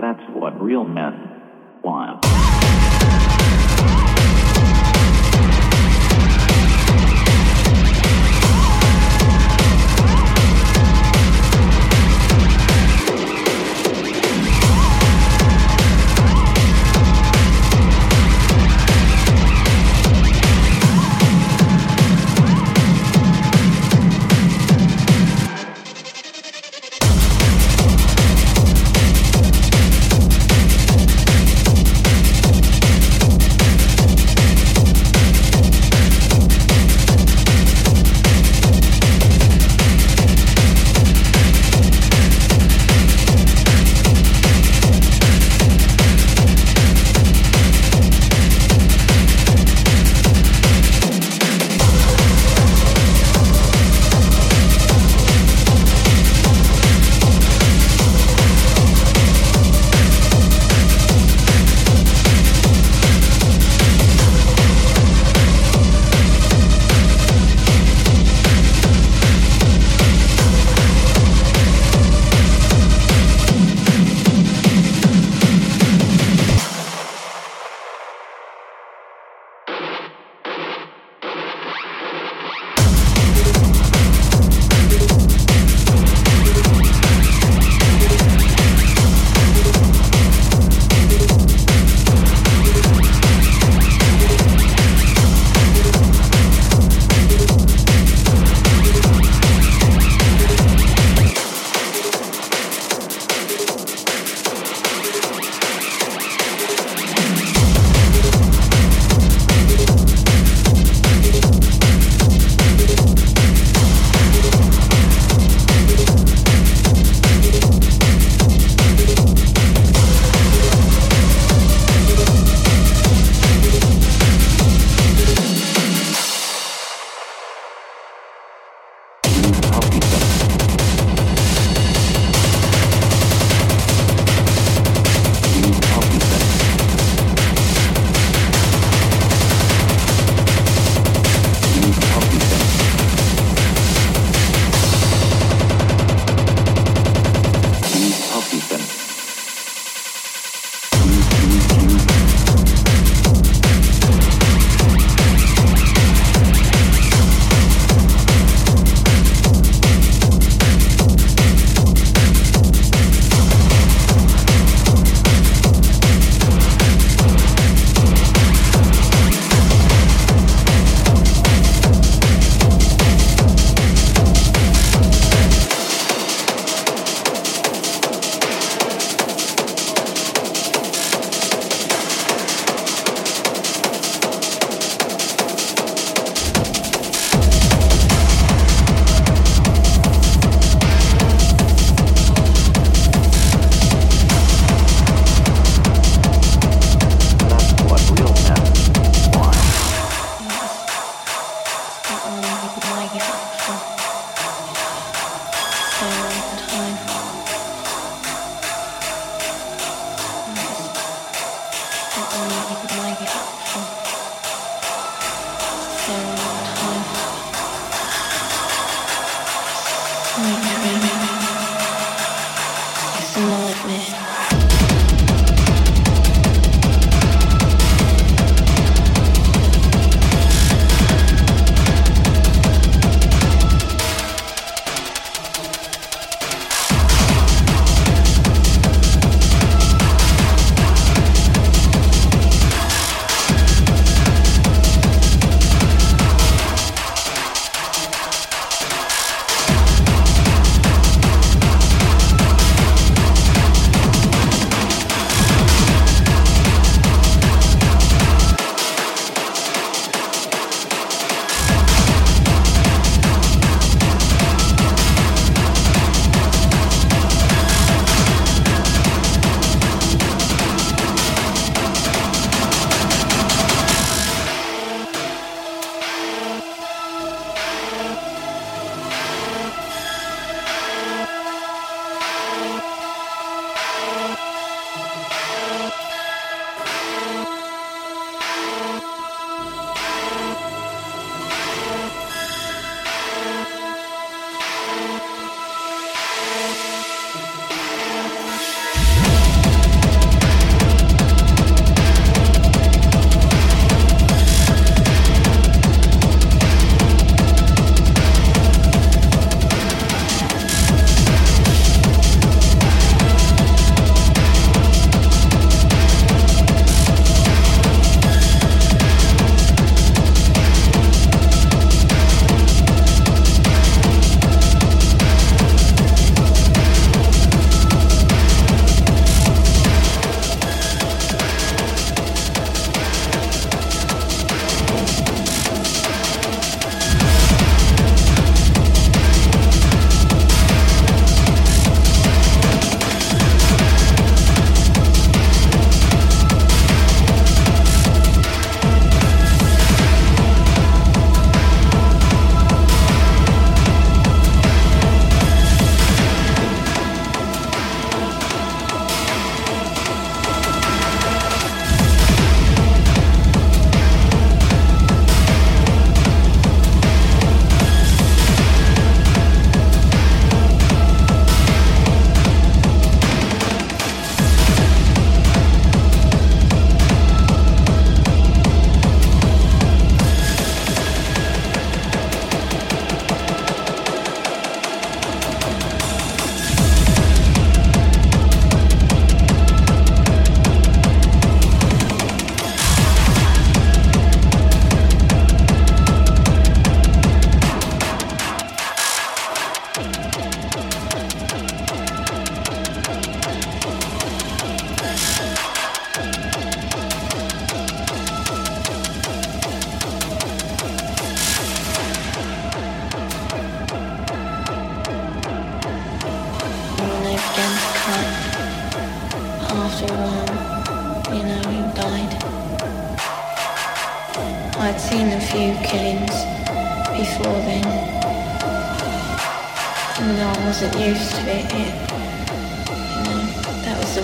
That's what real men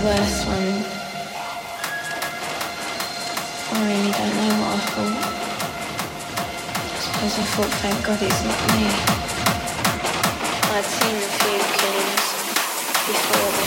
worst one. I really don't know what I thought. I suppose I thought, thank God it's not me. I'd seen a few killings before